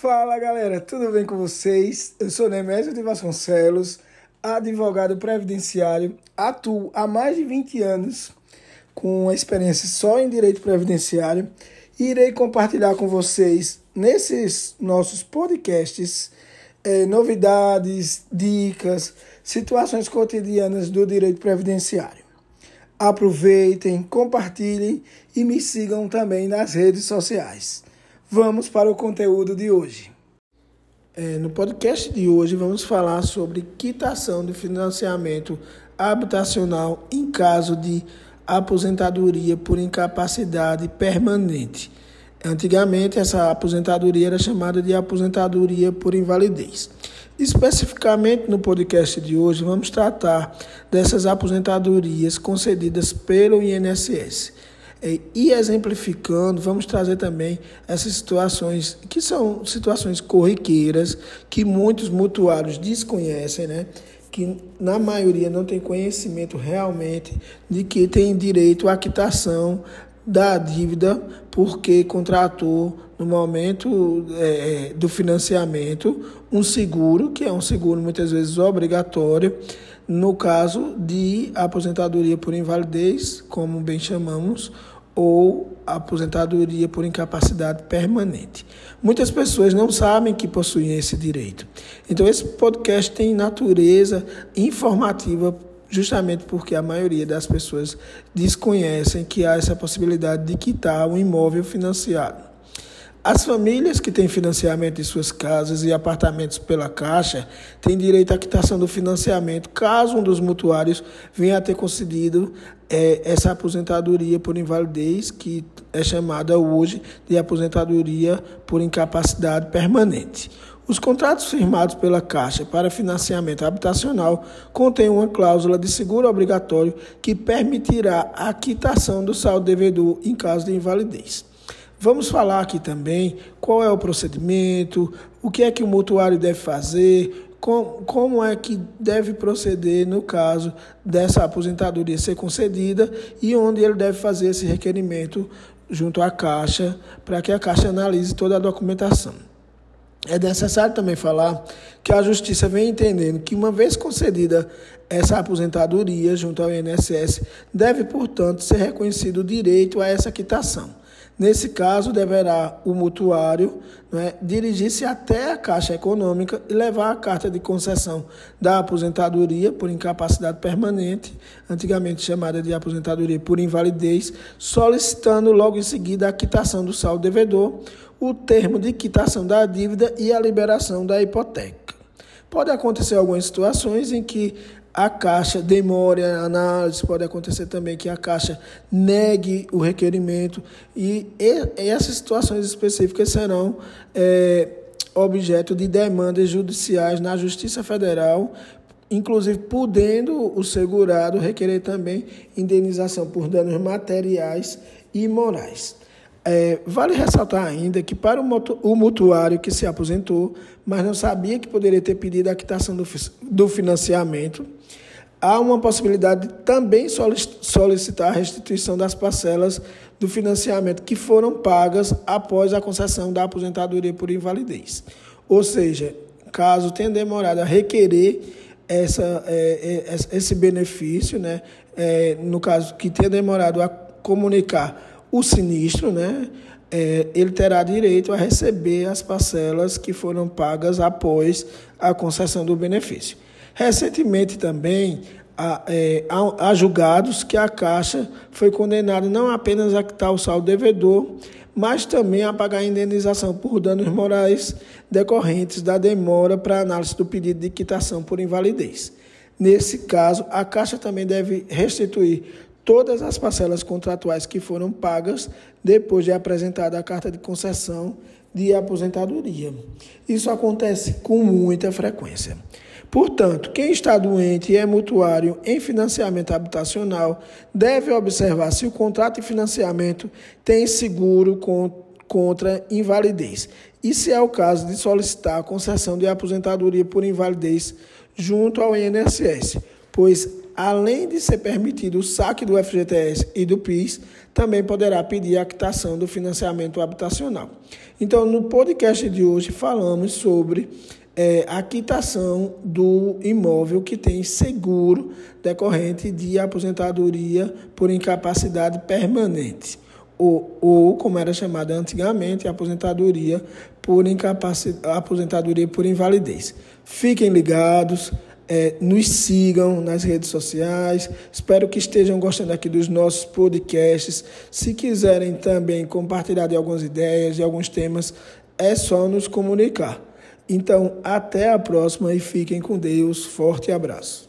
Fala galera, tudo bem com vocês? Eu sou Nemésio de Vasconcelos, advogado previdenciário, atuo há mais de 20 anos com experiência só em direito previdenciário e irei compartilhar com vocês nesses nossos podcasts eh, novidades, dicas, situações cotidianas do direito previdenciário. Aproveitem, compartilhem e me sigam também nas redes sociais. Vamos para o conteúdo de hoje. É, no podcast de hoje vamos falar sobre quitação de financiamento habitacional em caso de aposentadoria por incapacidade permanente. Antigamente, essa aposentadoria era chamada de aposentadoria por invalidez. Especificamente no podcast de hoje, vamos tratar dessas aposentadorias concedidas pelo INSS. E exemplificando, vamos trazer também essas situações que são situações corriqueiras que muitos mutuários desconhecem, né? que na maioria não tem conhecimento realmente de que tem direito à quitação da dívida porque contratou no momento é, do financiamento um seguro, que é um seguro muitas vezes obrigatório, no caso de aposentadoria por invalidez, como bem chamamos, ou aposentadoria por incapacidade permanente. Muitas pessoas não sabem que possuem esse direito. Então, esse podcast tem natureza informativa justamente porque a maioria das pessoas desconhecem que há essa possibilidade de quitar um imóvel financiado. As famílias que têm financiamento de suas casas e apartamentos pela Caixa têm direito à quitação do financiamento caso um dos mutuários venha a ter concedido é, essa aposentadoria por invalidez, que é chamada hoje de aposentadoria por incapacidade permanente. Os contratos firmados pela Caixa para financiamento habitacional contêm uma cláusula de seguro obrigatório que permitirá a quitação do saldo devedor em caso de invalidez. Vamos falar aqui também qual é o procedimento, o que é que o mutuário deve fazer, como, como é que deve proceder no caso dessa aposentadoria ser concedida e onde ele deve fazer esse requerimento junto à Caixa, para que a Caixa analise toda a documentação. É necessário também falar que a Justiça vem entendendo que, uma vez concedida essa aposentadoria junto ao INSS, deve, portanto, ser reconhecido o direito a essa quitação. Nesse caso, deverá o mutuário né, dirigir-se até a Caixa Econômica e levar a carta de concessão da aposentadoria por incapacidade permanente, antigamente chamada de aposentadoria por invalidez, solicitando logo em seguida a quitação do saldo devedor, o termo de quitação da dívida e a liberação da hipoteca. Pode acontecer algumas situações em que a Caixa demore a análise, pode acontecer também que a Caixa negue o requerimento e, essas situações específicas serão é, objeto de demandas judiciais na Justiça Federal, inclusive podendo o segurado requerer também indenização por danos materiais e morais. É, vale ressaltar ainda que para o mutuário que se aposentou, mas não sabia que poderia ter pedido a quitação do, do financiamento, há uma possibilidade de também solicitar a restituição das parcelas do financiamento que foram pagas após a concessão da aposentadoria por invalidez. Ou seja, caso tenha demorado a requerer essa, é, é, esse benefício, né, é, no caso que tenha demorado a comunicar o sinistro, né, é, ele terá direito a receber as parcelas que foram pagas após a concessão do benefício. Recentemente também há, é, há, há julgados que a Caixa foi condenada não apenas a quitar o saldo devedor, mas também a pagar a indenização por danos morais decorrentes da demora para análise do pedido de quitação por invalidez. Nesse caso, a Caixa também deve restituir todas as parcelas contratuais que foram pagas depois de apresentada a carta de concessão de aposentadoria. Isso acontece com muita frequência. Portanto, quem está doente e é mutuário em financiamento habitacional deve observar se o contrato de financiamento tem seguro contra invalidez e, se é o caso, de solicitar a concessão de aposentadoria por invalidez junto ao INSS, pois além de ser permitido o saque do FGTS e do PIS, também poderá pedir a quitação do financiamento habitacional. Então, no podcast de hoje, falamos sobre é, a quitação do imóvel que tem seguro decorrente de aposentadoria por incapacidade permanente. Ou, ou como era chamada antigamente, aposentadoria por incapacidade, aposentadoria por invalidez. Fiquem ligados, é, nos sigam nas redes sociais. Espero que estejam gostando aqui dos nossos podcasts. Se quiserem também compartilhar de algumas ideias, de alguns temas, é só nos comunicar. Então, até a próxima e fiquem com Deus. Forte abraço.